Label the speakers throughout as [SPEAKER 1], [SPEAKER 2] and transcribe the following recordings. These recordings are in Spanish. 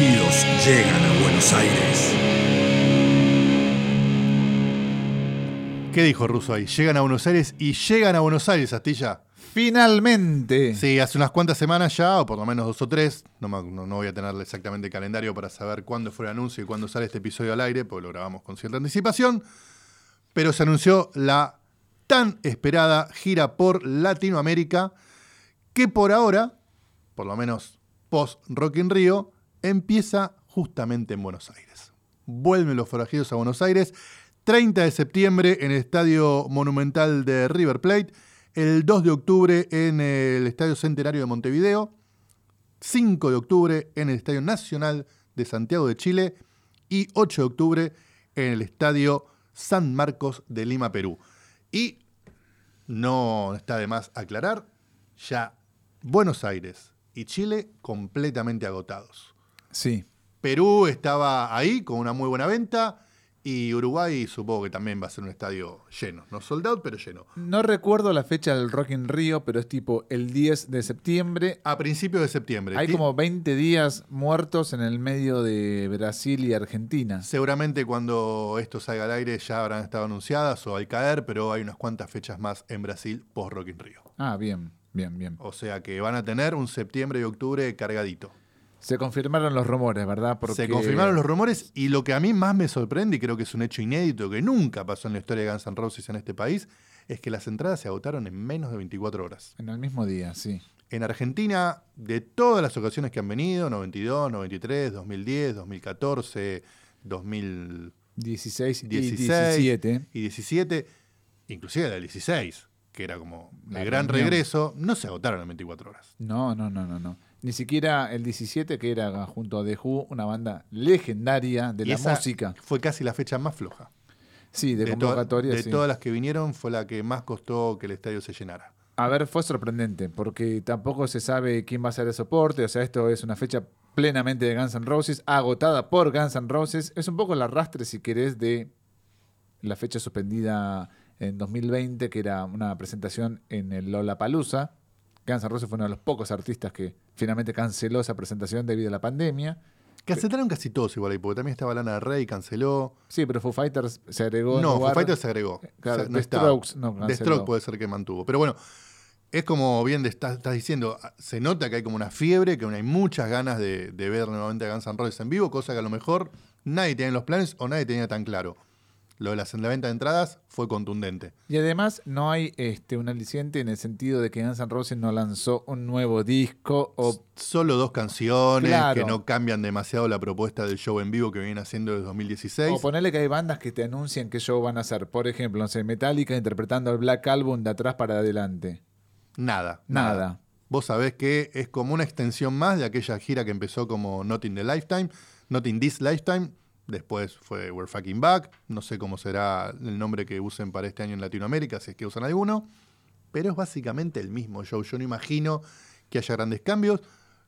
[SPEAKER 1] Llegan a Buenos Aires.
[SPEAKER 2] ¿Qué dijo Russo ahí? Llegan a Buenos Aires y llegan a Buenos Aires, Astilla.
[SPEAKER 3] Finalmente.
[SPEAKER 2] Sí, hace unas cuantas semanas ya, o por lo menos dos o tres. No- no voy a tener exactamente el calendario para saber cuándo fue el anuncio y cuándo sale este episodio al aire, porque lo grabamos con cierta anticipación. Pero se anunció la tan esperada gira por Latinoamérica, que por ahora, por lo menos post Rock in Rio, empieza justamente en Buenos Aires. Vuelven los forajidos a Buenos Aires, 30 de septiembre en el Estadio Monumental de River Plate, el 2 de octubre en el Estadio Centenario de Montevideo, 5 de octubre en el Estadio Nacional de Santiago de Chile y 8 de octubre en el Estadio San Marcos de Lima, Perú. Y no está de más aclarar, ya Buenos Aires y Chile completamente agotados.
[SPEAKER 3] Sí.
[SPEAKER 2] Perú estaba ahí con una muy buena venta y Uruguay supongo que también va a ser un estadio lleno, no sold out, pero lleno.
[SPEAKER 3] No recuerdo la fecha del Rock in Rio, pero es tipo el 10 de septiembre.
[SPEAKER 2] A principios de septiembre.
[SPEAKER 3] Hay
[SPEAKER 2] Ti-
[SPEAKER 3] como 20 días muertos en el medio de Brasil y Argentina.
[SPEAKER 2] Seguramente cuando esto salga al aire ya habrán estado anunciadas o al caer, pero hay unas cuantas fechas más en Brasil post Rock in Rio.
[SPEAKER 3] Ah, bien, bien, bien.
[SPEAKER 2] O sea que van a tener un septiembre y octubre cargadito.
[SPEAKER 3] Se confirmaron los rumores, ¿verdad? Porque
[SPEAKER 2] Se confirmaron los rumores y lo que a mí más me sorprende, y creo que es un hecho inédito que nunca pasó en la historia de Guns N' Roses en este país, es que las entradas se agotaron en menos de 24 horas.
[SPEAKER 3] En el mismo día, sí.
[SPEAKER 2] En Argentina, de todas las ocasiones que han venido, 92, 93, 2010, 2014, 2016
[SPEAKER 3] 16 y 17.
[SPEAKER 2] y 17, inclusive la del 16, que era como
[SPEAKER 3] La
[SPEAKER 2] el gran
[SPEAKER 3] reunión.
[SPEAKER 2] regreso, no se agotaron en 24 horas.
[SPEAKER 3] No, no, no, no, no. Ni siquiera el 17, que era junto a The Who, una banda legendaria de
[SPEAKER 2] Y
[SPEAKER 3] la
[SPEAKER 2] esa
[SPEAKER 3] música.
[SPEAKER 2] Fue casi la fecha más floja.
[SPEAKER 3] Sí, de,
[SPEAKER 2] to-
[SPEAKER 3] convocatoria.
[SPEAKER 2] de
[SPEAKER 3] sí.
[SPEAKER 2] todas las que vinieron, fue la que más costó que el estadio se llenara.
[SPEAKER 3] A ver, fue sorprendente, porque tampoco se sabe quién va a ser el soporte. O sea, esto es una fecha plenamente de Guns N' Roses, agotada por Guns N' Roses. Es un poco el arrastre, si querés, de la fecha suspendida en 2020, que era una presentación en el Lollapalooza. Guns N' Roses fue uno de los pocos artistas que finalmente canceló esa presentación debido a la pandemia.
[SPEAKER 2] Cancelaron casi todos igual ahí, porque también estaba Lana del Rey, canceló.
[SPEAKER 3] Sí, pero Foo Fighters se agregó.
[SPEAKER 2] No, Foo Fighters se agregó.
[SPEAKER 3] Claro,
[SPEAKER 2] O sea,
[SPEAKER 3] The
[SPEAKER 2] estaba.
[SPEAKER 3] Strokes no
[SPEAKER 2] The
[SPEAKER 3] canceló.
[SPEAKER 2] Strokes puede ser que mantuvo. Pero bueno, es como bien de- estás, estás diciendo, se nota que hay como una fiebre, que hay muchas ganas de, de ver nuevamente a Guns N' Roses en vivo, cosa que a lo mejor nadie tenía en los planes o nadie tenía tan claro. Lo de la, la venta de entradas fue contundente.
[SPEAKER 3] Y además no hay este, un aliciente en el sentido de que Guns N' Roses no lanzó un nuevo disco o
[SPEAKER 2] Solo dos canciones
[SPEAKER 3] Claro.
[SPEAKER 2] que no cambian demasiado la propuesta del show en vivo que viene haciendo desde 2016.
[SPEAKER 3] O ponerle que hay bandas que te anuncian qué show van a hacer. Por ejemplo, no sé, Metallica interpretando el Black Album de atrás para adelante.
[SPEAKER 2] Nada,
[SPEAKER 3] Nada.
[SPEAKER 2] Vos sabés que es como una extensión más de aquella gira que empezó como Not in the Lifetime, Not in This Lifetime. Después fue We're Fucking Back. No sé cómo será el nombre que usen para este año en Latinoamérica, si es que usan alguno. Pero es básicamente el mismo show. Yo no imagino que haya grandes cambios.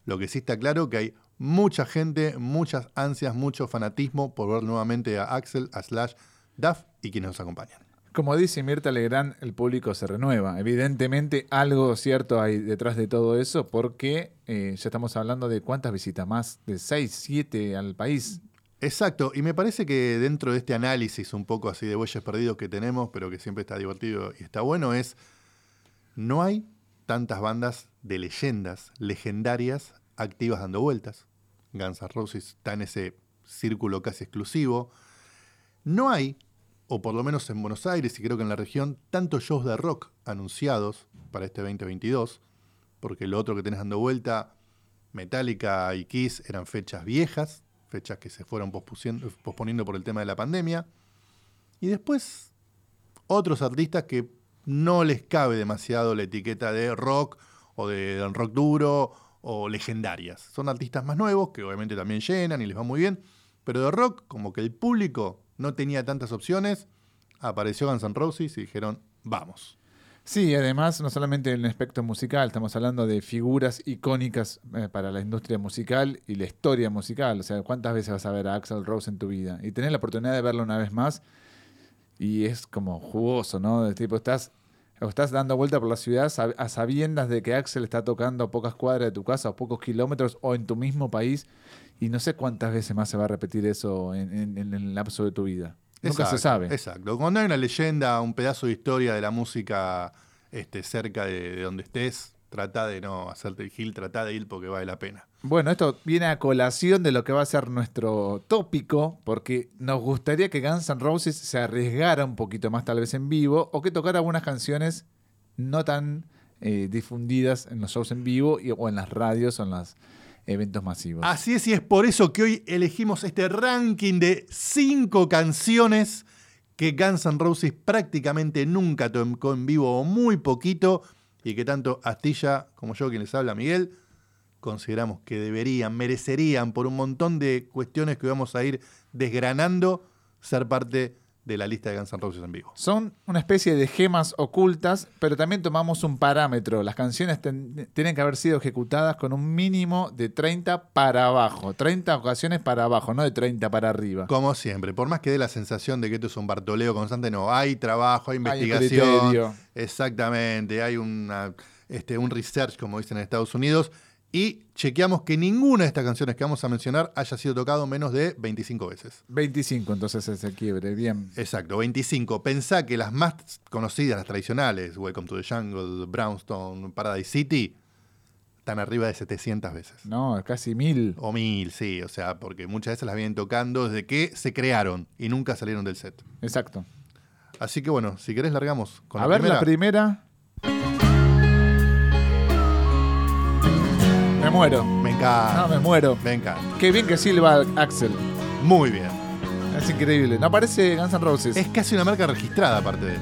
[SPEAKER 2] Lo que sí está claro que hay mucha gente, muchas ansias, mucho fanatismo por ver nuevamente a Axel, a Slash, Duff y quienes nos acompañan.
[SPEAKER 3] Como dice Mirta Legrand, el público se renueva. Evidentemente algo cierto hay detrás de todo eso porque eh, ya estamos hablando de cuántas visitas más, de 6, 7 al país.
[SPEAKER 2] Exacto, y me parece que dentro de este análisis un poco así de bueyes perdidos que tenemos, pero que siempre está divertido y está bueno, es no hay tantas bandas de leyendas legendarias activas dando vueltas. Guns N' Roses está en ese círculo casi exclusivo. No hay, o por lo menos en Buenos Aires y creo que en la región, tantos shows de rock anunciados para este 2022, porque lo otro que tenés dando vuelta, Metallica y Kiss eran fechas viejas, fechas que se fueron posponiendo por el tema de la pandemia. Y después otros artistas que no les cabe demasiado la etiqueta de rock o de rock duro o legendarias. Son artistas más nuevos que obviamente también llenan y les va muy bien, pero de rock como que el público no tenía tantas opciones, apareció Guns N' Roses y dijeron, vamos.
[SPEAKER 3] Sí, además, no solamente en el aspecto musical, estamos hablando de figuras icónicas eh, para la industria musical y la historia musical. O sea, ¿cuántas veces vas a ver a Axel Rose en tu vida? Y tenés la oportunidad de verlo una vez más y es como jugoso, ¿no? De tipo, estás, estás dando vuelta por la ciudad a sabiendas de que Axel está tocando a pocas cuadras de tu casa, o pocos kilómetros, o en tu mismo país, y no sé cuántas veces más se va a repetir eso en- en el lapso de tu vida. Nunca se sabe.
[SPEAKER 2] Exacto. Cuando hay una leyenda, un pedazo de historia de la música este, cerca de, de donde estés, trata de no hacerte el gil, trata de ir porque vale la pena.
[SPEAKER 3] Bueno, esto viene a colación de lo que va a ser nuestro tópico, porque nos gustaría que Guns N' Roses se arriesgara un poquito más tal vez en vivo, o que tocara algunas canciones no tan eh, difundidas en los shows en vivo y- o en las radios o en los eventos masivos.
[SPEAKER 2] Así es, y es por eso que hoy elegimos este ranking de cinco canciones que Guns N' Roses prácticamente nunca tocó en vivo o muy poquito, y que tanto Astilla como yo, quien les habla, Miguel, consideramos que deberían, merecerían, por un montón de cuestiones que vamos a ir desgranando, ser parte de la lista de Guns N' Roses en vivo.
[SPEAKER 3] Son una especie de gemas ocultas, pero también tomamos un parámetro. Las canciones ten- tienen que haber sido ejecutadas con un mínimo de 30 para abajo. 30 ocasiones para abajo, no de 30 para arriba.
[SPEAKER 2] Como siempre, por más que dé la sensación de que esto es un Bartoleo constante, no, hay trabajo, hay
[SPEAKER 3] Hay
[SPEAKER 2] investigación.
[SPEAKER 3] criterio.
[SPEAKER 2] exactamente, hay una, este, un research, como dicen en Estados Unidos, y chequeamos que ninguna de estas canciones que vamos a mencionar haya sido tocado menos de 25 veces.
[SPEAKER 3] 25 entonces ese quiebre, bien.
[SPEAKER 2] Exacto, 25. Pensá que las más conocidas, las tradicionales, Welcome to the Jungle, Brownstone, Paradise City, están arriba de 700 veces.
[SPEAKER 3] No, casi mil.
[SPEAKER 2] O mil, sí, o sea, porque muchas veces las vienen tocando desde que se crearon y nunca salieron del set.
[SPEAKER 3] Exacto.
[SPEAKER 2] Así que bueno, si querés largamos con
[SPEAKER 3] A
[SPEAKER 2] la
[SPEAKER 3] ver
[SPEAKER 2] primera.
[SPEAKER 3] la primera. Me muero.
[SPEAKER 2] Me encanta.
[SPEAKER 3] No, me muero.
[SPEAKER 2] Me encanta.
[SPEAKER 3] Qué bien que silba Axel.
[SPEAKER 2] Muy bien.
[SPEAKER 3] Es increíble. No parece Guns N' Roses.
[SPEAKER 2] Es casi una marca registrada aparte de él.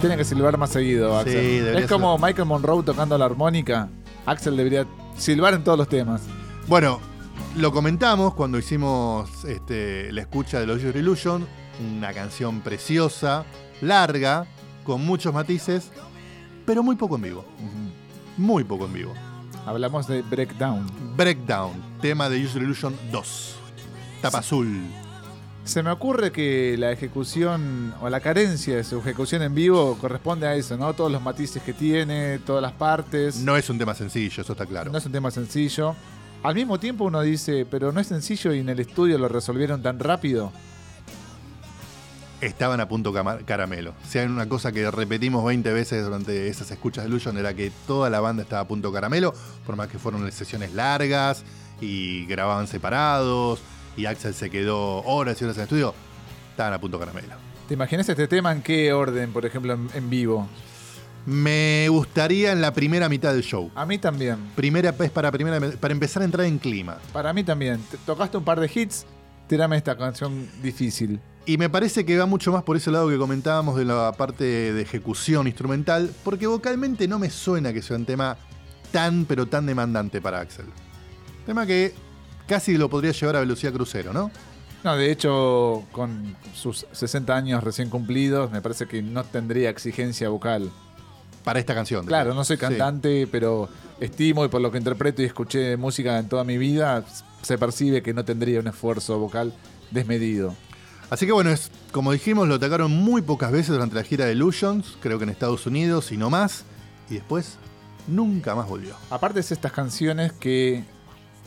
[SPEAKER 3] Tiene que silbar más seguido,
[SPEAKER 2] Sí,
[SPEAKER 3] Axel.
[SPEAKER 2] debería
[SPEAKER 3] es como Michael Monroe tocando la armónica. Axel debería silbar en todos los temas.
[SPEAKER 2] Bueno, lo comentamos cuando hicimos este, la escucha de los Your Illusion, una canción preciosa, larga, con muchos matices, pero muy poco en vivo. Muy poco en vivo.
[SPEAKER 3] Hablamos de Breakdown.
[SPEAKER 2] Breakdown, tema de User Illusion 2. Tapa azul.
[SPEAKER 3] Se me ocurre que la ejecución o la carencia de su ejecución en vivo corresponde a eso, ¿no? Todos los matices que tiene, todas las partes.
[SPEAKER 2] No es un tema sencillo, eso está claro.
[SPEAKER 3] No es un tema sencillo. Al mismo tiempo uno dice, pero no es sencillo y en el estudio lo resolvieron tan rápido.
[SPEAKER 2] Estaban a punto caramelo. Si hay una cosa que repetimos 20 veces durante esas escuchas de Illusion era que toda la banda estaba a punto caramelo, por más que fueron sesiones largas y grababan separados y Axel se quedó horas y horas en el estudio, estaban a punto caramelo.
[SPEAKER 3] ¿Te imaginas este tema en qué orden, por ejemplo, en, en vivo?
[SPEAKER 2] Me gustaría en la primera mitad del show.
[SPEAKER 3] A mí también.
[SPEAKER 2] Primera es para, primera, para empezar a entrar en clima.
[SPEAKER 3] Para mí también. Te- tocaste un par de hits, tirame esta canción difícil.
[SPEAKER 2] Y me parece que va mucho más por ese lado que comentábamos de la parte de ejecución instrumental, porque vocalmente no me suena que sea un tema tan, pero tan demandante para Axel. Tema que casi lo podría llevar a velocidad crucero, ¿no?
[SPEAKER 3] No, de hecho, con sus 60 años recién cumplidos, me parece que no tendría exigencia vocal.
[SPEAKER 2] Para esta canción.
[SPEAKER 3] Claro, no soy
[SPEAKER 2] Sí.
[SPEAKER 3] cantante, pero estimo y por lo que interpreto y escuché música en toda mi vida, se percibe que no tendría un esfuerzo vocal desmedido.
[SPEAKER 2] Así que bueno, es, como dijimos, lo atacaron muy pocas veces durante la gira de Illusions, creo que en Estados Unidos y no más, y después nunca más volvió.
[SPEAKER 3] Aparte es estas canciones que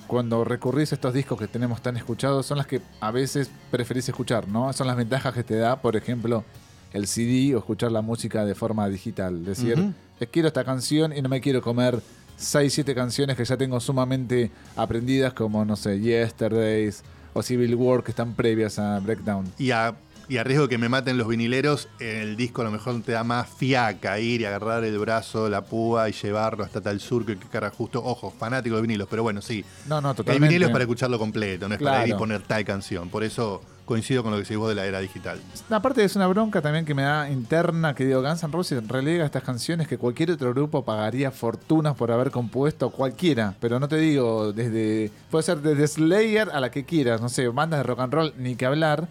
[SPEAKER 3] cuando recurrís a estos discos que tenemos tan escuchados son las que a veces preferís escuchar, ¿no? Son las ventajas que te da, por ejemplo, el CD o escuchar la música de forma digital. Decir. "Eh, quiero esta canción y no me quiero comer 6, 7 canciones que ya tengo sumamente aprendidas como, no sé, Yesterdays o Civil War que están previas a Breakdown.
[SPEAKER 2] Y a Y a riesgo de que me maten los vinileros, el disco a lo mejor te da más fiaca ir y agarrar el brazo, la púa y llevarlo hasta tal surco que cara justo. Ojo, fanático de vinilos, pero bueno, sí.
[SPEAKER 3] No, no,
[SPEAKER 2] El
[SPEAKER 3] totalmente.
[SPEAKER 2] vinilo es para escucharlo completo, no es para ir y poner tal canción. Por eso coincido con lo que decís vos de la era digital.
[SPEAKER 3] Aparte es una bronca también que me da interna que digo, Guns N' Roses relega estas canciones que cualquier otro grupo pagaría fortunas por haber compuesto, cualquiera, pero no te digo desde, puede ser desde Slayer a la que quieras, no sé, bandas de rock and roll, ni que hablar.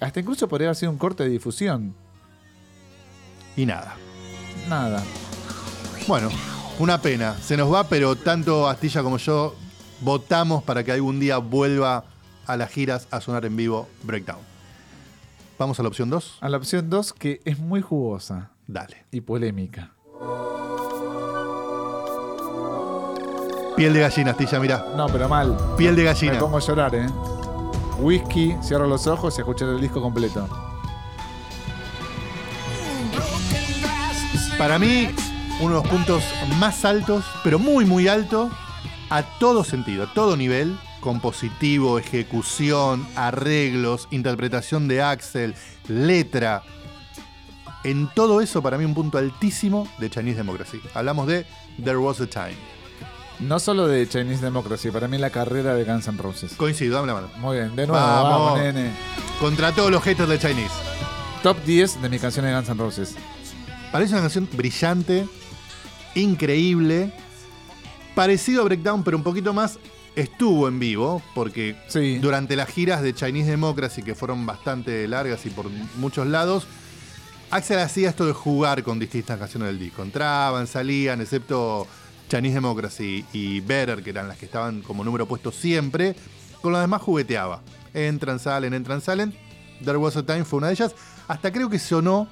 [SPEAKER 3] Hasta incluso podría haber sido un corte de difusión.
[SPEAKER 2] Y nada.
[SPEAKER 3] Nada.
[SPEAKER 2] Bueno, una pena. Se nos va, pero tanto Astilla como yo votamos para que algún día vuelva a las giras a sonar en vivo Breakdown. Vamos a la opción 2.
[SPEAKER 3] A la opción 2 que es muy jugosa
[SPEAKER 2] Dale.
[SPEAKER 3] y polémica.
[SPEAKER 2] Piel de gallina, Astilla, mira.
[SPEAKER 3] No, pero mal.
[SPEAKER 2] Piel de
[SPEAKER 3] Me
[SPEAKER 2] gallina.
[SPEAKER 3] pongo a llorar, ¿eh? Whisky, cierro los ojos y escuchar el disco completo.
[SPEAKER 2] Para mí, uno de los puntos más altos, pero muy, muy alto, a todo sentido, a todo nivel, compositivo, ejecución, arreglos, interpretación de Axel, letra. En todo eso, para mí, un punto altísimo de Chinese Democracy. Hablamos de There Was a Time.
[SPEAKER 3] No solo de Chinese Democracy, para mí la carrera de Guns N' Roses.
[SPEAKER 2] Coincido, dame la mano.
[SPEAKER 3] Muy bien, de nuevo,
[SPEAKER 2] Vamos.
[SPEAKER 3] vamos, nene.
[SPEAKER 2] Contra todos los haters de Chinese.
[SPEAKER 3] Top 10 de mis canciones de Guns N' Roses.
[SPEAKER 2] Parece una canción brillante, increíble, parecido a Breakdown, pero un poquito más estuvo en vivo, porque
[SPEAKER 3] Sí.
[SPEAKER 2] durante las giras de Chinese Democracy, que fueron bastante largas y por muchos lados, Axel hacía esto de jugar con distintas canciones del disco. Entraban, salían, excepto Chinese Democracy y Better, que eran las que estaban como número puesto siempre, con lo demás jugueteaba. Entran, salen, entran, salen. There Was a Time fue una de ellas. Hasta creo que sonó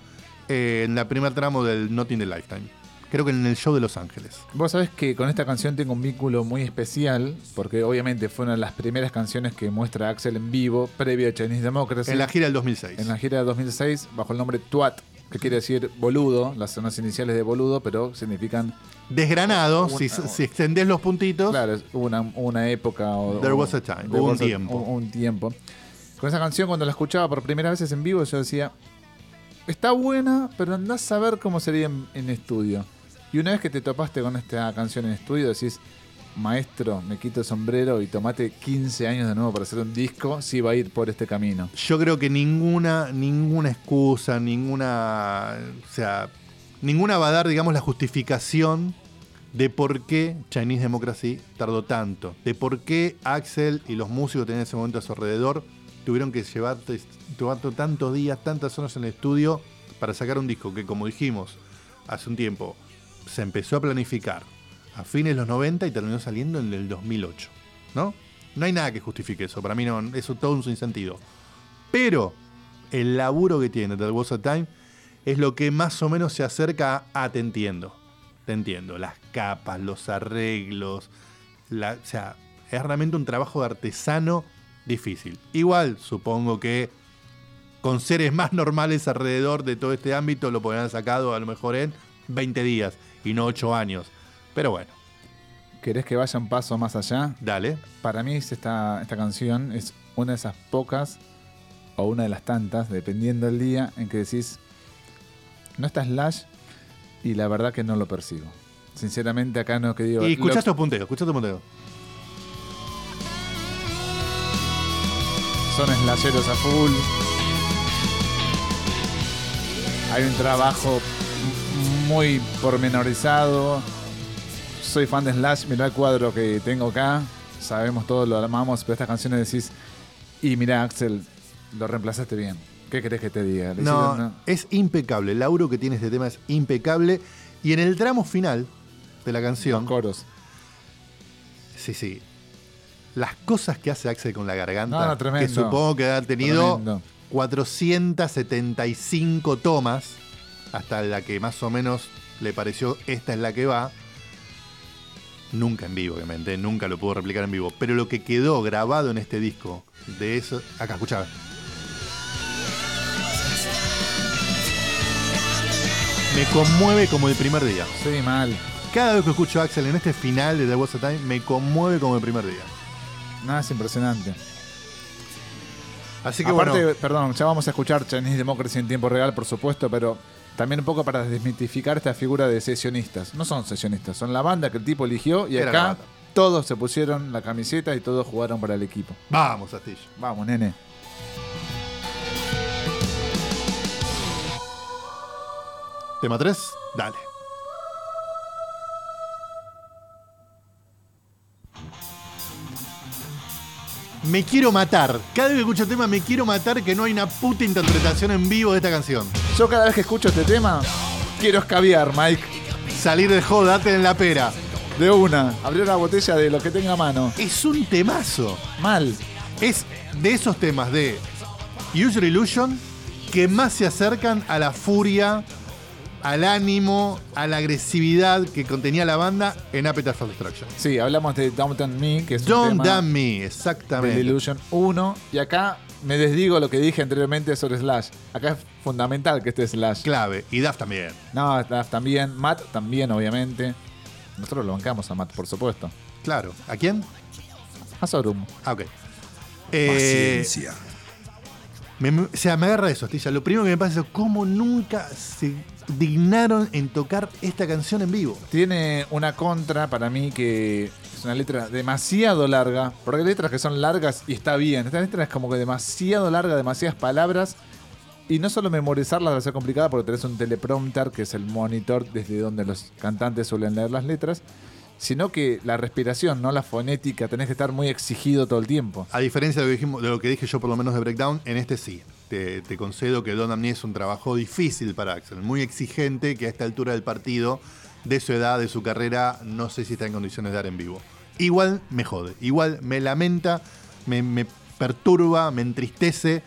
[SPEAKER 2] eh, en la primer tramo del Not in the Lifetime. Creo que en el show de Los Ángeles.
[SPEAKER 3] Vos sabés que con esta canción tengo un vínculo muy especial, porque obviamente fue una de las primeras canciones que muestra Axel en vivo, previo a Chinese Democracy.
[SPEAKER 2] En la gira del 2006.
[SPEAKER 3] En la gira de 2006, bajo el nombre Twat, que quiere decir boludo, las son las iniciales de boludo, pero significan,
[SPEAKER 2] Desgranado,
[SPEAKER 3] Una-
[SPEAKER 2] si, si extendés los puntitos.
[SPEAKER 3] claro, es una, una época o...
[SPEAKER 2] There was a time,
[SPEAKER 3] there
[SPEAKER 2] hubo un
[SPEAKER 3] was a-
[SPEAKER 2] tiempo.
[SPEAKER 3] un- un tiempo. Con esa canción, cuando la escuchaba por primera vez en vivo, yo decía, está buena, pero andás a ver cómo sería en, en estudio. Y una vez que te topaste con esta canción en estudio, decís, maestro, me quito el sombrero y tomate 15 años de nuevo para hacer un disco, si va a ir por este camino.
[SPEAKER 2] Yo creo que ninguna, ninguna excusa, ninguna. O sea, ninguna va a dar, digamos, la justificación de por qué Chinese Democracy tardó tanto. De por qué Axel y los músicos que tenían en ese momento a su alrededor tuvieron que llevar llevar tantos días, tantas horas en el estudio para sacar un disco que, como dijimos hace un tiempo, se empezó a planificar a fines de los 90 y terminó saliendo en el 2008. ¿No? No hay nada que justifique eso. Para mí no, eso todo un sinsentido. Pero el laburo que tiene There Was Time es lo que más o menos se acerca a te entiendo. Te entiendo. Las capas, los arreglos. la- o sea, es realmente un trabajo de artesano difícil. Igual, supongo que con seres más normales alrededor de todo este ámbito lo podrían sacado a lo mejor en 20 días y no 8 años. Pero bueno,
[SPEAKER 3] ¿Querés que vaya un paso más allá?
[SPEAKER 2] dale.
[SPEAKER 3] Para mí es esta, esta canción es una de esas pocas o una de las tantas, dependiendo del día, en que decís, no está Slash y la verdad que no lo percibo. Sinceramente acá no que digo...
[SPEAKER 2] Y escuchá
[SPEAKER 3] lo-
[SPEAKER 2] estos punteos, escuchá estos punteos.
[SPEAKER 3] son slasheros a full. Hay un trabajo muy pormenorizado. Soy fan de Slash, mirá el cuadro que tengo acá. Sabemos todo, lo amamos, pero estas canciones decís, y mirá Axel, lo reemplazaste bien. ¿Qué querés que te diga?
[SPEAKER 2] No,
[SPEAKER 3] una-
[SPEAKER 2] es impecable. El lauro que tiene este tema es impecable. Y en el tramo final de la canción,
[SPEAKER 3] Los coros.
[SPEAKER 2] sí, sí. Las cosas que hace Axel con la garganta,
[SPEAKER 3] No, no, tremendo.
[SPEAKER 2] que supongo que ha tenido
[SPEAKER 3] Tremendo.
[SPEAKER 2] 475 tomas, hasta la que más o menos le pareció esta es la que va. Nunca en vivo, obviamente, nunca lo pudo replicar en vivo. Pero lo que quedó grabado en este disco, de eso. Acá, escuchá. Me conmueve como el primer día.
[SPEAKER 3] Sí, mal.
[SPEAKER 2] Cada vez que escucho a Axel en este final de The Was a Time, me conmueve como el primer día.
[SPEAKER 3] Nada, es impresionante.
[SPEAKER 2] Así que
[SPEAKER 3] Aparte,
[SPEAKER 2] bueno,
[SPEAKER 3] perdón, ya vamos a escuchar Chinese Democracy en tiempo real, por supuesto, pero también un poco para desmitificar esta figura de sesionistas. No son sesionistas, son la banda que el tipo eligió y
[SPEAKER 2] Era
[SPEAKER 3] acá todos se pusieron la camiseta y todos jugaron para el equipo.
[SPEAKER 2] vamos, Astilla.
[SPEAKER 3] Vamos, nene.
[SPEAKER 2] Tema 3, dale. Me quiero matar. Cada vez que escucho el tema me quiero matar que no hay una puta interpretación en vivo de esta canción.
[SPEAKER 3] Yo cada vez que escucho este tema, quiero escabiar, Mike.
[SPEAKER 2] Salir de joda, date en la pera.
[SPEAKER 3] De una, abrir una botella de lo que tenga a mano.
[SPEAKER 2] Es un temazo.
[SPEAKER 3] Mal.
[SPEAKER 2] Es de esos temas de User Illusion que más se acercan a la furia, al ánimo, a la agresividad que contenía la banda en Appetite for Destruction.
[SPEAKER 3] Sí, hablamos de Downtown Me, que es un
[SPEAKER 2] Don't
[SPEAKER 3] tema
[SPEAKER 2] Damn Me,
[SPEAKER 3] de
[SPEAKER 2] exactamente.
[SPEAKER 3] Illusion 1. Y acá me desdigo lo que dije anteriormente sobre Slash. Acá es fundamental que esté Slash.
[SPEAKER 2] Clave. Y Duff también.
[SPEAKER 3] No, Slash también. Matt también, obviamente. Nosotros lo bancamos a Matt, por supuesto.
[SPEAKER 2] Claro. ¿A quién?
[SPEAKER 3] A Sorum.
[SPEAKER 2] Ah, ok. Eh,
[SPEAKER 1] Paciencia.
[SPEAKER 2] Me- o sea, me agarra eso, Astilla. Lo primero que me pasa es cómo nunca se dignaron en tocar esta canción en vivo.
[SPEAKER 3] Tiene una contra para mí que es una letra demasiado larga. Porque hay letras que son largas y está bien. Esta letra es como que demasiado larga, demasiadas palabras. Y no solo memorizarlas va a ser complicada porque tenés un teleprompter, que es el monitor desde donde los cantantes suelen leer las letras, sino que la respiración, no la fonética, tenés que estar muy exigido todo el tiempo.
[SPEAKER 2] A diferencia de lo que, de lo que dije yo, por lo menos de Breakdown, en este sí. Te, concedo que Don Amni es un trabajo difícil para Axel, muy exigente, que a esta altura del partido, de su edad, de su carrera, no sé si está en condiciones de dar en vivo. Igual me jode, igual me lamenta, me, me perturba, me entristece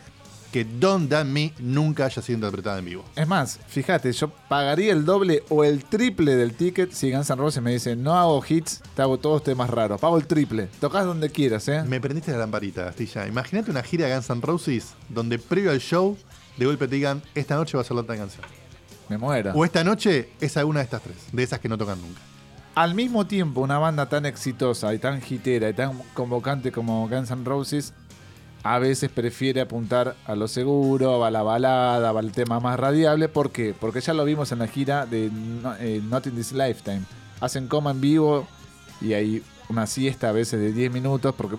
[SPEAKER 2] que Don Damn Me nunca haya sido interpretada en vivo.
[SPEAKER 3] Es más, fíjate, yo pagaría el doble o el triple del ticket si Guns N' Roses me dice no hago hits, te hago todos temas raros. Pago el triple. Tocas donde quieras, ¿eh?
[SPEAKER 2] Me prendiste la lamparita, Astilla. Imagínate una gira de Guns N' Roses donde previo al show, de golpe te digan, esta noche va a ser la otra canción.
[SPEAKER 3] Me muero.
[SPEAKER 2] O esta noche es alguna de estas tres, de esas que no tocan nunca.
[SPEAKER 3] Al mismo tiempo, una banda tan exitosa y tan hitera y tan convocante como Guns N' Roses a veces prefiere apuntar a lo seguro, a la balada, al tema más radiable. ¿Por qué? Porque ya lo vimos en la gira de No- eh, Not in This Lifetime. Hacen coma en vivo y hay una siesta a veces de 10 minutos porque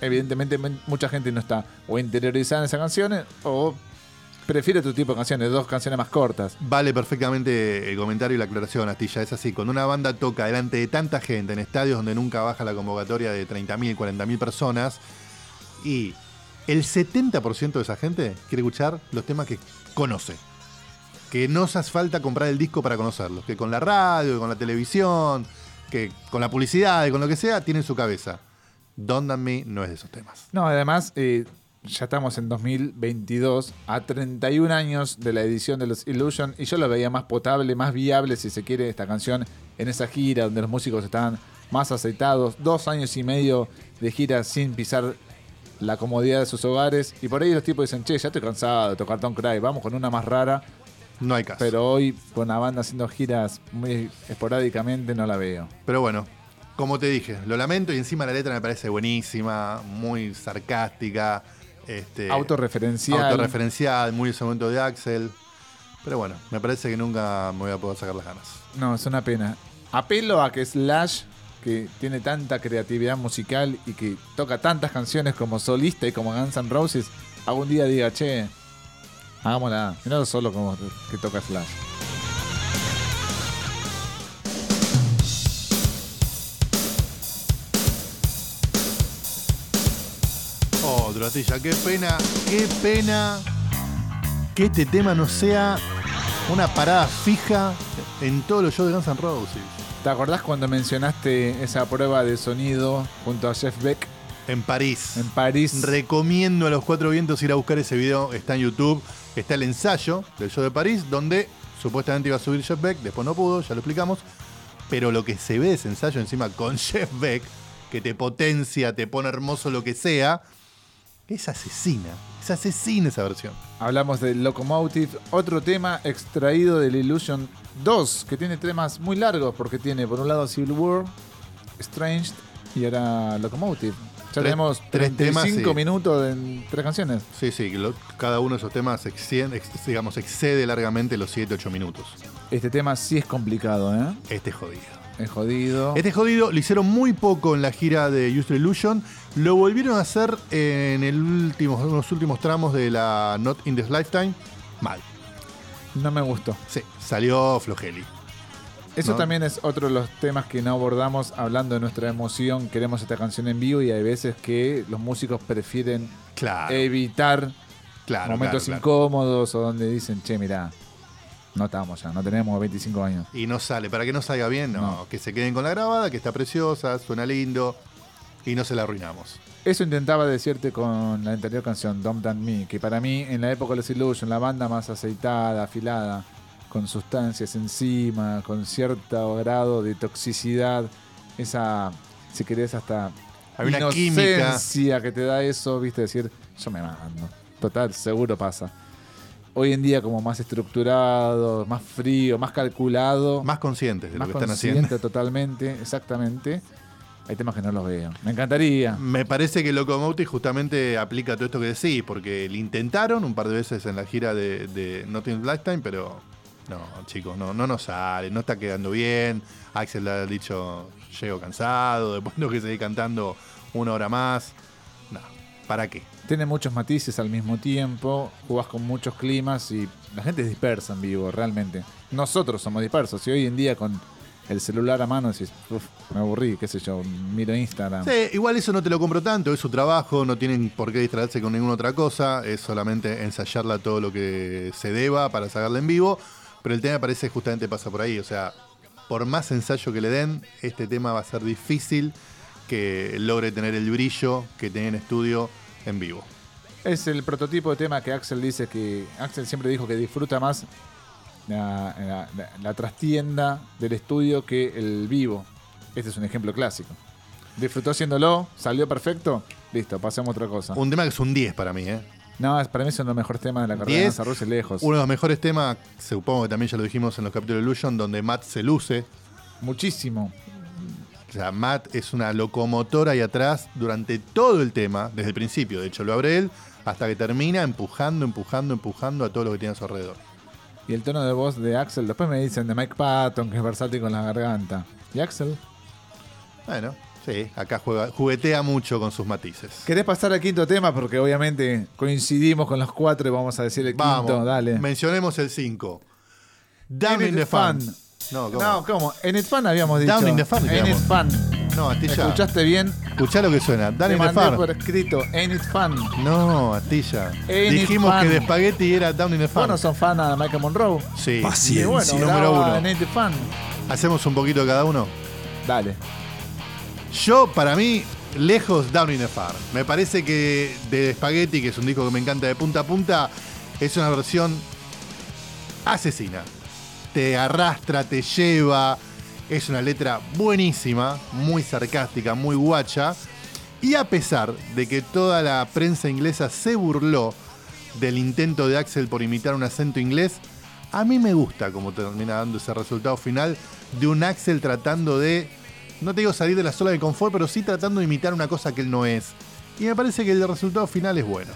[SPEAKER 3] evidentemente men- mucha gente no está o interiorizada en esas canciones o prefiere otro tipo de canciones, dos canciones más cortas.
[SPEAKER 2] Vale perfectamente el comentario y la aclaración, Astilla. Es así, cuando una banda toca delante de tanta gente en estadios donde nunca baja la convocatoria de 30.000, 40.000 personas y el 70% de esa gente quiere escuchar los temas que conoce. Que no hace falta comprar el disco para conocerlos. Que con la radio, con la televisión, que con la publicidad, con lo que sea, tiene en su cabeza. Don't Damn Me no es de esos temas.
[SPEAKER 3] No, además, eh, ya estamos en 2022, a 31 años de la edición de los Illusion, y yo lo veía más potable, más viable, si se quiere, esta canción en esa gira donde los músicos estaban más aceitados, dos años y medio de gira sin pisar la comodidad de sus hogares, y por ahí los tipos dicen, che, ya estoy cansado de tocar Don't Cry, vamos con una más rara,
[SPEAKER 2] No hay caso.
[SPEAKER 3] pero hoy con una banda haciendo giras muy esporádicamente no la veo.
[SPEAKER 2] Pero bueno, como te dije, lo lamento y encima la letra me parece buenísima, muy sarcástica, este,
[SPEAKER 3] Autorreferencial.
[SPEAKER 2] autorreferencial, muy ese momento de Axel. Pero bueno, me parece que nunca me voy a poder sacar las ganas.
[SPEAKER 3] No, es una pena. Apelo a que Slash, que tiene tanta creatividad musical y que toca tantas canciones como solista y como Guns N' Roses, algún día diga, che, hagámosla. No solo como que toca Slash.
[SPEAKER 2] Trotilla, qué pena, qué pena que este tema no sea una parada fija en todos los shows de Guns N' Roses.
[SPEAKER 3] ¿Te acordás cuando mencionaste esa prueba de sonido junto a Jeff Beck
[SPEAKER 2] En París.
[SPEAKER 3] en París?
[SPEAKER 2] Recomiendo a los cuatro vientos ir a buscar ese video. Está en YouTube. Está el ensayo del show de París, donde supuestamente iba a subir Jeff Beck. Después no pudo, ya lo explicamos. Pero lo que se ve de ese ensayo encima con Jeff Beck, que te potencia, te pone hermoso lo que sea, es asesina. Es asesina esa versión.
[SPEAKER 3] Hablamos de Locomotive, otro tema extraído del Illusion 2, que tiene temas muy largos, porque tiene por un lado Civil War, Strange y ahora Locomotive. Ya tenemos
[SPEAKER 2] tres temas
[SPEAKER 3] 35
[SPEAKER 2] y-
[SPEAKER 3] minutos en tres canciones.
[SPEAKER 2] Sí, sí, lo- cada uno de esos temas excede, ex- digamos, excede largamente los 7-8 minutos.
[SPEAKER 3] Este tema sí es complicado, ¿eh?
[SPEAKER 2] Este es jodido.
[SPEAKER 3] Es jodido.
[SPEAKER 2] Este jodido lo hicieron muy poco en la gira de Use Illusion. Lo volvieron a hacer en el último, en los últimos tramos de la Not in This Lifetime. Mal.
[SPEAKER 3] No me gustó.
[SPEAKER 2] Sí, salió flojeli.
[SPEAKER 3] Eso
[SPEAKER 2] ¿no?
[SPEAKER 3] también es otro de los temas que no abordamos hablando de nuestra emoción. Queremos esta canción en vivo y hay veces que los músicos prefieren
[SPEAKER 2] Claro,
[SPEAKER 3] evitar
[SPEAKER 2] claro.
[SPEAKER 3] momentos
[SPEAKER 2] claro.
[SPEAKER 3] incómodos o donde dicen, che, mirá, no estamos ya, no tenemos 25 años.
[SPEAKER 2] Y no sale. Para que no salga bien, no.
[SPEAKER 3] No.
[SPEAKER 2] Que se queden con la grabada, que está preciosa, suena lindo. Y no se la arruinamos.
[SPEAKER 3] Eso intentaba decirte con la anterior canción, Don't Than Me, que para mí en la época de los Illusion, la banda más aceitada, afilada, con sustancias encima, con cierto grado de toxicidad, esa, si querés, hasta
[SPEAKER 2] Hay una química.
[SPEAKER 3] que te da eso, viste, decir, yo me mando. Total, seguro pasa. Hoy en día como más estructurado, más frío, más calculado,
[SPEAKER 2] Más conscientes de
[SPEAKER 3] más
[SPEAKER 2] lo que están
[SPEAKER 3] consciente
[SPEAKER 2] haciendo.
[SPEAKER 3] totalmente, exactamente. Hay temas que no los veo. Me encantaría.
[SPEAKER 2] Me parece que Locomotive justamente aplica todo esto que decís, porque lo intentaron un par de veces en la gira de, de Not in Lifetime, pero no, chicos, no, no nos sale, no está quedando bien. Axel le ha dicho, llego cansado, después tengo que seguir cantando una hora más. No, ¿para qué?
[SPEAKER 3] Tiene muchos matices al mismo tiempo, jugás con muchos climas y la gente es dispersa en vivo, realmente. Nosotros somos dispersos y hoy en día con el celular a mano decís, "Uf, me aburrí, qué sé yo, miro Instagram.
[SPEAKER 2] Sí, igual eso no te lo compro tanto, es su trabajo, no tienen por qué distraerse con ninguna otra cosa, es solamente ensayarla todo lo que se deba para sacarla en vivo, pero el tema parece justamente pasa por ahí, o sea, por más ensayo que le den, este tema va a ser difícil que logre tener el brillo que tenía en estudio en vivo.
[SPEAKER 3] Es el prototipo de tema que Axel dice que. Axel siempre dijo que disfruta más la, la- la- la trastienda del estudio que el vivo. Este es un ejemplo clásico. Disfrutó haciéndolo, salió perfecto, listo, pasemos a otra cosa.
[SPEAKER 2] Un tema que es un 10 para mí, ¿eh?
[SPEAKER 3] No, para mí es uno de los mejores temas de la carrera de
[SPEAKER 2] 10,
[SPEAKER 3] Guns N' Roses lejos.
[SPEAKER 2] Uno de los mejores temas, supongo que también ya lo dijimos en los capítulos de Illusion, donde Matt se luce,
[SPEAKER 3] Muchísimo.
[SPEAKER 2] O sea, Matt es una locomotora ahí atrás durante todo el tema, desde el principio, de hecho lo abre él, hasta que termina empujando, empujando, empujando a todo lo que tiene a su alrededor.
[SPEAKER 3] Y el tono de voz de Axel, después me dicen de Mike Patton, que es versátil con la garganta. ¿Y Axel?
[SPEAKER 2] Bueno, sí, acá juega, juguetea mucho con sus matices.
[SPEAKER 3] ¿Querés pasar al quinto tema? Porque obviamente coincidimos con los cuatro y vamos a decir el
[SPEAKER 2] Vamos,
[SPEAKER 3] quinto, dale.
[SPEAKER 2] mencionemos el 5. Down
[SPEAKER 3] In It
[SPEAKER 2] the
[SPEAKER 3] Fun.
[SPEAKER 2] Fun. No, ¿cómo?
[SPEAKER 3] No, ¿cómo? En It Fun habíamos dicho.
[SPEAKER 2] Down in the Fun
[SPEAKER 3] En
[SPEAKER 2] quedamos. No, Astilla.
[SPEAKER 3] ¿Escuchaste bien?
[SPEAKER 2] Escuchá lo que suena. Down
[SPEAKER 3] Te
[SPEAKER 2] in the
[SPEAKER 3] mandé
[SPEAKER 2] Fun.
[SPEAKER 3] por escrito. En It Fun.
[SPEAKER 2] No, Astilla.
[SPEAKER 3] It
[SPEAKER 2] Dijimos
[SPEAKER 3] Fun.
[SPEAKER 2] que de Spaghetti era Down in the Fun.
[SPEAKER 3] Bueno, son fan de Michael Monroe.
[SPEAKER 2] sí.
[SPEAKER 1] Paciencia.
[SPEAKER 3] Y bueno,
[SPEAKER 2] número uno.
[SPEAKER 3] En It Fun.
[SPEAKER 2] Hacemos un poquito cada uno.
[SPEAKER 3] Dale.
[SPEAKER 2] Yo, para mí, lejos Down in the Far. Me parece que de Spaghetti, que es un disco que me encanta de punta a punta, es una versión asesina. Te arrastra, te lleva. Es una letra buenísima, muy sarcástica, muy guacha. Y a pesar de que toda la prensa inglesa se burló del intento de Axel por imitar un acento inglés, a mí me gusta cómo termina dando ese resultado final de un Axel tratando de, no te digo salir de la zona de confort, pero sí tratando de imitar una cosa que él no es. Y me parece que el resultado final es bueno.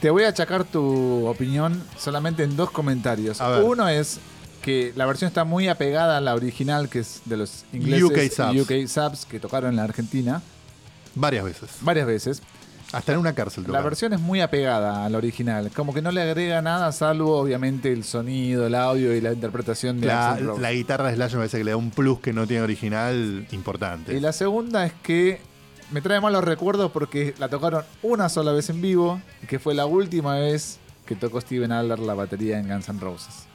[SPEAKER 3] Te voy a achacar tu opinión solamente en dos comentarios. Uno es que la versión está muy apegada a la original, que es de los ingleses
[SPEAKER 2] UK Subs.
[SPEAKER 3] UK Subs, que tocaron en la Argentina
[SPEAKER 2] Varias veces.
[SPEAKER 3] varias veces.
[SPEAKER 2] Hasta en una cárcel.
[SPEAKER 3] La versión es muy apegada a la original, como que no le agrega nada salvo obviamente el sonido, el audio y la interpretación de
[SPEAKER 2] La,
[SPEAKER 3] Rose.
[SPEAKER 2] la guitarra de Slash me parece que le da un plus que no tiene original importante.
[SPEAKER 3] Y la segunda es que me trae malos recuerdos porque la tocaron una sola vez en vivo, que fue la última vez que tocó Steven Adler la batería en Guns N' Roses.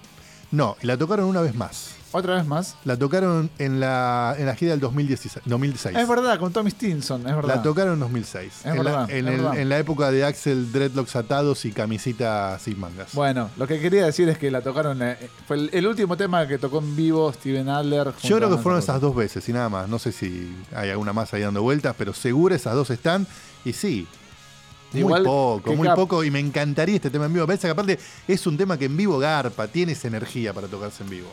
[SPEAKER 2] No, y la tocaron una vez más.
[SPEAKER 3] Otra vez más.
[SPEAKER 2] La tocaron en la, en la gira del 2016, 2006.
[SPEAKER 3] Es verdad, con Tommy Stinson, es verdad.
[SPEAKER 2] La tocaron en 2006.
[SPEAKER 3] Es
[SPEAKER 2] en, la,
[SPEAKER 3] verdad,
[SPEAKER 2] en
[SPEAKER 3] es
[SPEAKER 2] el-
[SPEAKER 3] verdad.
[SPEAKER 2] en la época de Axel dreadlocks atados y camisita sin mangas.
[SPEAKER 3] Bueno, lo que quería decir es que la tocaron. eh, fue el, el último tema que tocó en vivo Steven Adler. junto
[SPEAKER 2] Yo creo
[SPEAKER 3] a
[SPEAKER 2] que fueron esas dos veces y nada más. No sé si hay alguna más ahí dando vueltas, pero seguro esas dos están. Y sí,
[SPEAKER 3] Igual
[SPEAKER 2] muy poco, muy
[SPEAKER 3] Cap-
[SPEAKER 2] poco. Y me encantaría este tema en vivo. Me parece que aparte es un tema que en vivo garpa, tiene esa energía para tocarse en vivo.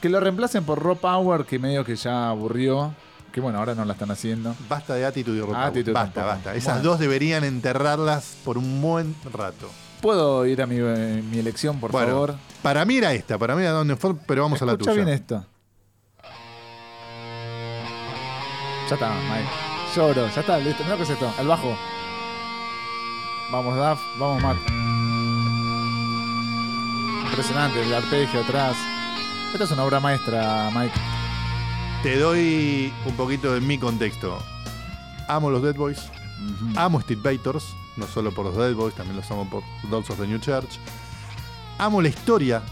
[SPEAKER 3] Que lo reemplacen por Raw Power, que medio que ya aburrió. Que bueno, ahora no la están haciendo.
[SPEAKER 2] Basta de Attitude y Rock.
[SPEAKER 3] Attitude
[SPEAKER 2] Basta,
[SPEAKER 3] tampoco.
[SPEAKER 2] basta. Esas
[SPEAKER 3] Bueno.
[SPEAKER 2] dos deberían enterrarlas por un buen rato.
[SPEAKER 3] ¿Puedo ir a mi, eh, mi elección, por
[SPEAKER 2] Bueno,
[SPEAKER 3] favor?
[SPEAKER 2] Para mí era esta, para mí era Donde Ford, pero vamos a la tuya.
[SPEAKER 3] bien esto. Ya está, Mike. Lloro, ya está, listo. Mira lo que es esto. Al bajo. Vamos, Daf. Vamos, Matt. Impresionante, el arpegio atrás. Esta es una obra maestra, Mike.
[SPEAKER 2] Te doy un poquito de mi contexto. Amo los Dead Boys,
[SPEAKER 3] Ujú.
[SPEAKER 2] amo Steve Bators, no solo por los Dead Boys, también los amo por Dolls of the New Church. Amo la historia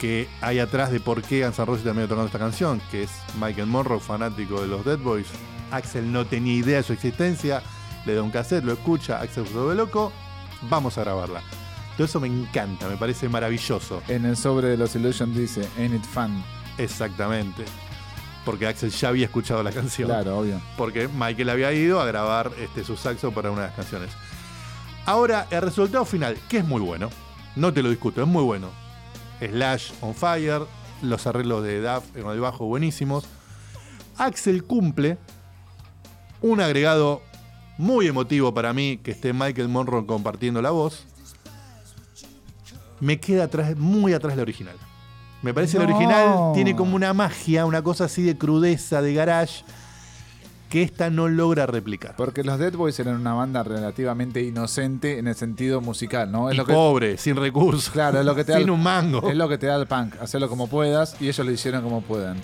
[SPEAKER 2] que hay atrás de por qué Guns N' Roses terminó tocando esta canción, que es Michael Monroe, fanático de los Dead Boys. Axel no tenía idea de su existencia, le da un cassette, lo escucha, Axel se vuelve loco, vamos a grabarla. Todo eso me encanta, me parece maravilloso.
[SPEAKER 3] En el sobre de los Illusion dice, Ain't it fun?
[SPEAKER 2] Exactamente. Porque Axel ya había escuchado la canción.
[SPEAKER 3] Claro, obvio.
[SPEAKER 2] Porque Michael había ido a grabar este, su saxo para una de las canciones. Ahora, el resultado final, que es muy bueno. No te lo discuto, es muy bueno. Slash on fire, los arreglos de Duff en el bajo buenísimos. Axel cumple un agregado muy emotivo para mí, que esté Michael Monroe compartiendo la voz. Me queda atrás, muy atrás la original. Me parece el
[SPEAKER 3] No.
[SPEAKER 2] original tiene como una magia, una cosa así de crudeza, de garage, que esta no logra replicar.
[SPEAKER 3] Porque los Dead Boys eran una banda relativamente inocente en el sentido musical, ¿no? Es
[SPEAKER 2] Y
[SPEAKER 3] lo que,
[SPEAKER 2] pobre, sin recursos.
[SPEAKER 3] Claro, es lo que te da
[SPEAKER 2] sin un mango.
[SPEAKER 3] Es lo que te da el punk, hacerlo como puedas y ellos lo hicieron como puedan.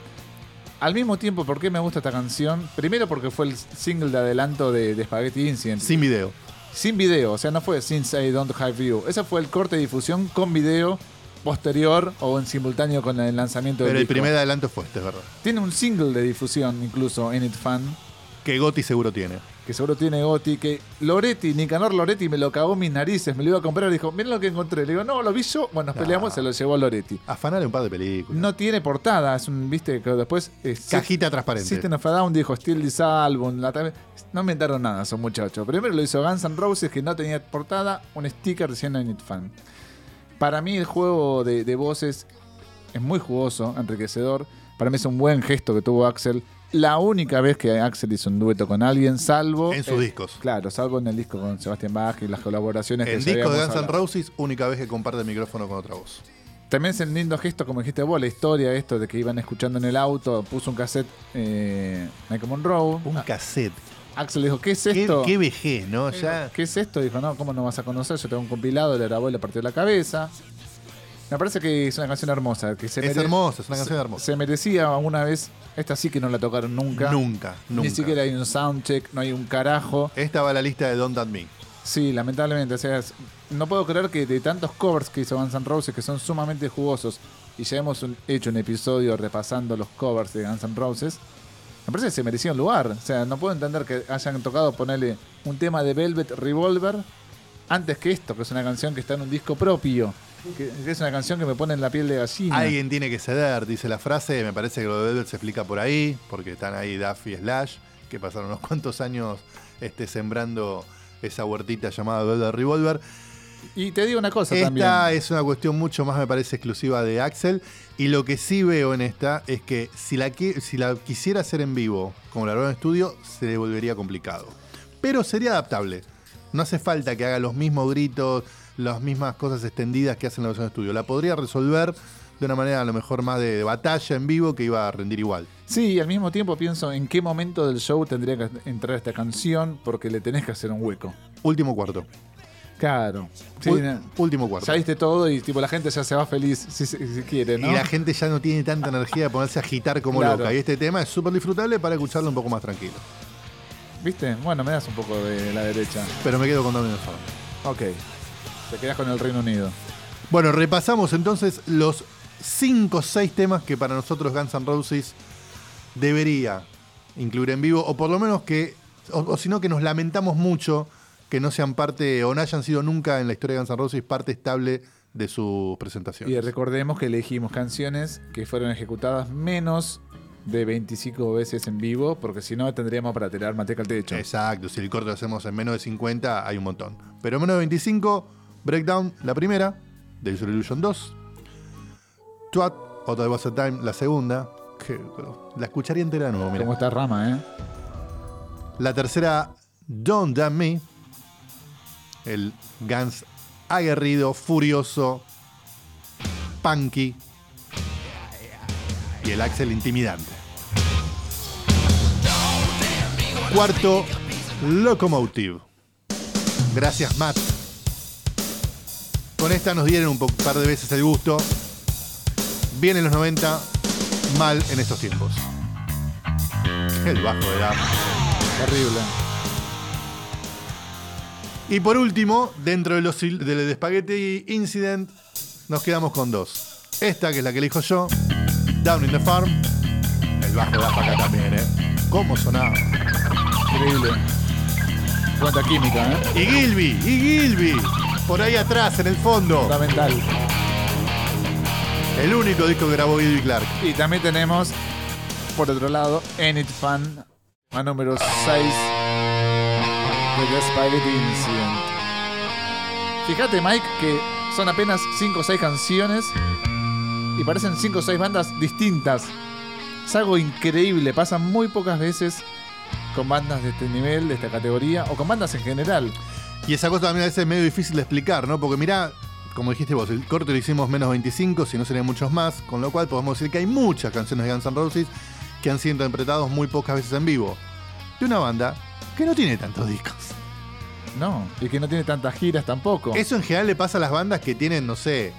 [SPEAKER 3] Al mismo tiempo, ¿por qué me gusta esta canción? Primero porque fue el single de adelanto de, de Spaghetti Incident.
[SPEAKER 2] Sin video.
[SPEAKER 3] Sin video, o sea, no fue Since I Don't Have You. Ese fue el corte de difusión con video posterior o en simultáneo con el lanzamiento
[SPEAKER 2] Pero
[SPEAKER 3] del
[SPEAKER 2] el
[SPEAKER 3] disco.
[SPEAKER 2] primer adelanto fue este, es verdad.
[SPEAKER 3] Tiene un single de difusión incluso, In It Fun,
[SPEAKER 2] Que Gotti seguro tiene.
[SPEAKER 3] Que seguro tiene Gotti, que Loretti, Nicanor Loretti me lo cagó en mis narices, me lo iba a comprar y dijo, miren lo que encontré. Le digo, no, lo vi yo, bueno, nos peleamos, se lo llevó Loretti.
[SPEAKER 2] Afanale un par de películas.
[SPEAKER 3] No tiene portada, es un, viste, que después... eh,
[SPEAKER 2] Cajita transparente.
[SPEAKER 3] System of a Down dijo Still This Album. la no inventaron nada esos muchachos. Primero lo hizo Guns N' Roses, que no tenía portada, un sticker diciendo In It Fan. Para mí el juego de, de voces es muy jugoso, enriquecedor. Para mí es un buen gesto que tuvo Axel. La única vez que Axel hizo un dueto con alguien, salvo...
[SPEAKER 2] En sus
[SPEAKER 3] eh,
[SPEAKER 2] discos.
[SPEAKER 3] Claro, salvo en el disco con Sebastián Bach y las colaboraciones que
[SPEAKER 2] En
[SPEAKER 3] ya
[SPEAKER 2] disco de Guns N'. Roses, única vez que comparte el micrófono con otra voz.
[SPEAKER 3] También es el lindo gesto, como dijiste vos, la historia, esto de que iban escuchando en el auto, puso un cassette eh, Michael Monroe.
[SPEAKER 2] Un cassette.
[SPEAKER 3] Axel dijo, ¿qué es
[SPEAKER 2] Qué,
[SPEAKER 3] esto?
[SPEAKER 2] qué vejez, ¿no? Ya.
[SPEAKER 3] ¿Qué es esto? Dijo, no, ¿cómo no vas a conocer? Yo tengo un compilado, le grabó y le partió la cabeza. Me parece que es una canción hermosa. Que se
[SPEAKER 2] Es
[SPEAKER 3] mere-
[SPEAKER 2] hermosa, es una canción hermosa.
[SPEAKER 3] Se merecía una vez. Esta sí que no la tocaron nunca.
[SPEAKER 2] Nunca, nunca.
[SPEAKER 3] Ni siquiera hay un soundcheck, no hay un carajo.
[SPEAKER 2] Esta va a la lista de Don't That Me.
[SPEAKER 3] Sí, lamentablemente. O sea, es- no puedo creer que de tantos covers que hizo Guns N' Roses, que son sumamente jugosos, y ya hemos un- hecho un episodio repasando los covers de Guns N' Roses, me parece que se merecía un lugar. O sea, no puedo entender que hayan tocado ponerle un tema de Velvet Revolver antes que esto, que es una canción que está en un disco propio. Que, es una canción que me pone en la piel de gallina.
[SPEAKER 2] Alguien tiene que ceder, dice la frase. Me parece que lo de Velvet se explica por ahí, porque están ahí Duffy y Slash, que pasaron unos cuantos años este, sembrando esa huertita llamada Velvet Revolver.
[SPEAKER 3] Y te digo una cosa
[SPEAKER 2] Esta
[SPEAKER 3] también.
[SPEAKER 2] es una cuestión mucho más, me parece, exclusiva de Axel. Y lo que sí veo en esta es que si la, qui- si la quisiera hacer en vivo, como la grabó en estudio, se le volvería complicado. Pero sería adaptable. No hace falta que haga los mismos gritos, las mismas cosas extendidas que hacen la versión de estudio. La podría resolver de una manera a lo mejor más de, de batalla en vivo que iba a rendir igual.
[SPEAKER 3] Sí, y al mismo tiempo pienso en qué momento del show tendría que entrar esta canción porque le tenés que hacer un hueco.
[SPEAKER 2] Último cuarto.
[SPEAKER 3] Claro. Sí,
[SPEAKER 2] último cuarto.
[SPEAKER 3] Ya viste todo y tipo la gente ya se va feliz si, si- si quiere, ¿no?
[SPEAKER 2] Y la gente ya no tiene tanta energía de ponerse a agitar como
[SPEAKER 3] Claro.
[SPEAKER 2] loca. Y este tema es súper disfrutable para escucharlo un poco más tranquilo.
[SPEAKER 3] ¿Viste? Bueno, me das un poco de la derecha.
[SPEAKER 2] Pero me quedo con Domino Song.
[SPEAKER 3] Ok. Te quedas con el Reino Unido.
[SPEAKER 2] Bueno, repasamos entonces los 5 o 6 temas que para nosotros Guns N' Roses debería incluir en vivo, o por lo menos que, o, o si no, que nos lamentamos mucho que no sean parte, o no hayan sido nunca en la historia de Guns N' Roses parte estable de sus presentaciones.
[SPEAKER 3] Y recordemos que elegimos canciones que fueron ejecutadas menos de 25 veces en vivo, porque si no tendríamos para tirar manteca al techo.
[SPEAKER 2] Exacto, si el corte lo hacemos en menos de 50, hay un montón. Pero menos de 25, Breakdown, la primera, The User Illusion 2, Twat, Otra Was a Time, la segunda, que la escucharía entera de nuevo. mira.
[SPEAKER 3] ¿Cómo está Rama, eh?
[SPEAKER 2] La tercera, Don't Damn Me. El Guns aguerrido, furioso, punky. Y el Axel intimidante. Cuarto, Locomotive. Gracias, Matt. Con esta nos dieron un par de veces el gusto. Bien en los 90, mal en estos tiempos. El bajo de la
[SPEAKER 3] Terrible.
[SPEAKER 2] Y por último, dentro de los del de Spaghetti Incident, nos quedamos con dos. Esta, que es la que elijo yo, Down in the Farm. El bajo de acá también, ¿eh? ¿Cómo sonaba?
[SPEAKER 3] Increíble. Cuánta química, ¿eh?
[SPEAKER 2] Y Gilby, y Gilby. Por ahí atrás, en el fondo.
[SPEAKER 3] Fundamental.
[SPEAKER 2] El único disco que grabó Gilby Clark.
[SPEAKER 3] Y también tenemos, por otro lado, Enid Fan, a número 6 de The Spaghetti Incident. Fíjate, Mike, que son apenas 5 o 6 canciones y parecen 5 o 6 bandas distintas. Es algo increíble, pasa muy pocas veces con bandas de este nivel, de esta categoría, o con bandas en general.
[SPEAKER 2] Y esa cosa también a veces es medio difícil de explicar, ¿no? Porque mirá, como dijiste vos, el corte lo hicimos menos 25, si no serían muchos más, con lo cual podemos decir que hay muchas canciones de Guns N' Roses que han sido interpretados muy pocas veces en vivo. De una banda que no tiene tantos discos.
[SPEAKER 3] No, y que no tiene tantas giras tampoco.
[SPEAKER 2] Eso en general le pasa a las bandas que tienen, no sé,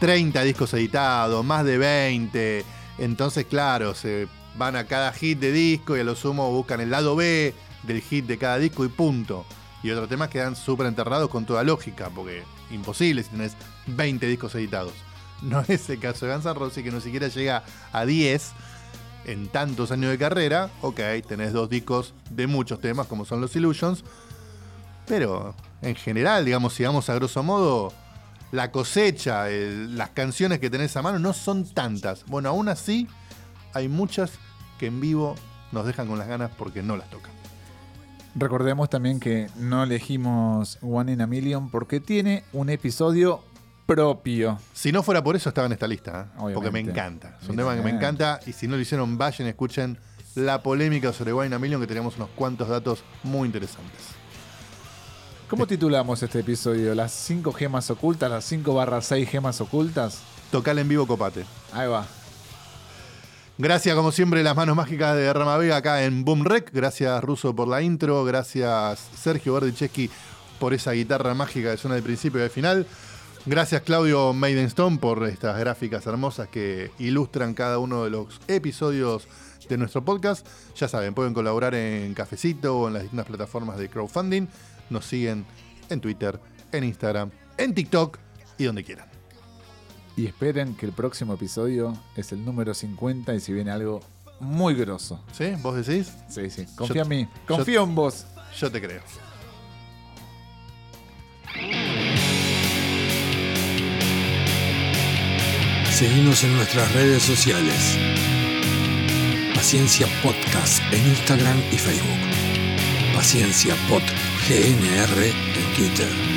[SPEAKER 2] 30 discos editados, más de 20. Entonces, claro, se van a cada hit de disco y a lo sumo buscan el lado B del hit de cada disco y punto. Y otros temas quedan súper enterrados con toda lógica, porque imposible si tenés 20 discos editados. No es el caso de Guns N' Roses, que no siquiera llega a 10 en tantos años de carrera. Ok, tenés dos discos de muchos temas, como son los Illusions. Pero en general, digamos, si vamos a grosso modo, la cosecha, las canciones que tenés a mano no son tantas. Bueno, aún así, hay muchas que en vivo nos dejan con las ganas porque no las tocan.
[SPEAKER 3] Recordemos también que no elegimos One in a Million porque tiene un episodio propio.
[SPEAKER 2] Si no fuera por eso, estaba en esta lista, ¿eh? Porque me encanta. Es un tema que me encanta y si no lo hicieron, vayan, escuchen la polémica sobre Wine a Million, que tenemos unos cuantos datos muy interesantes.
[SPEAKER 3] ¿Cómo titulamos este episodio? ¿Las 5 gemas ocultas? ¿Las 5 barra 6 gemas ocultas?
[SPEAKER 2] Tocal en vivo, copate.
[SPEAKER 3] Ahí va.
[SPEAKER 2] Gracias, como siempre, las manos mágicas de Rama Vega acá en Boom Rec. Gracias, Russo, por la intro. Gracias, Sergio Verdicheschi, por esa guitarra mágica que suena del principio y del final. Gracias, Claudio Maidenstone, por estas gráficas hermosas que ilustran cada uno de los episodios de nuestro podcast. Ya saben, pueden colaborar en Cafecito o en las distintas plataformas de crowdfunding. Nos siguen en Twitter, en Instagram, en TikTok y donde quieran.
[SPEAKER 3] Y esperen que el próximo episodio es el número 50 y si viene algo muy grosso.
[SPEAKER 2] ¿Sí? ¿Vos decís?
[SPEAKER 3] Sí, sí. Confía
[SPEAKER 2] Yo-
[SPEAKER 3] en mí. Confío en vos.
[SPEAKER 2] Yo te creo.
[SPEAKER 1] Seguimos en nuestras redes sociales. Paciencia Podcast en Instagram y Facebook. Paciencia Pod GNR en Twitter.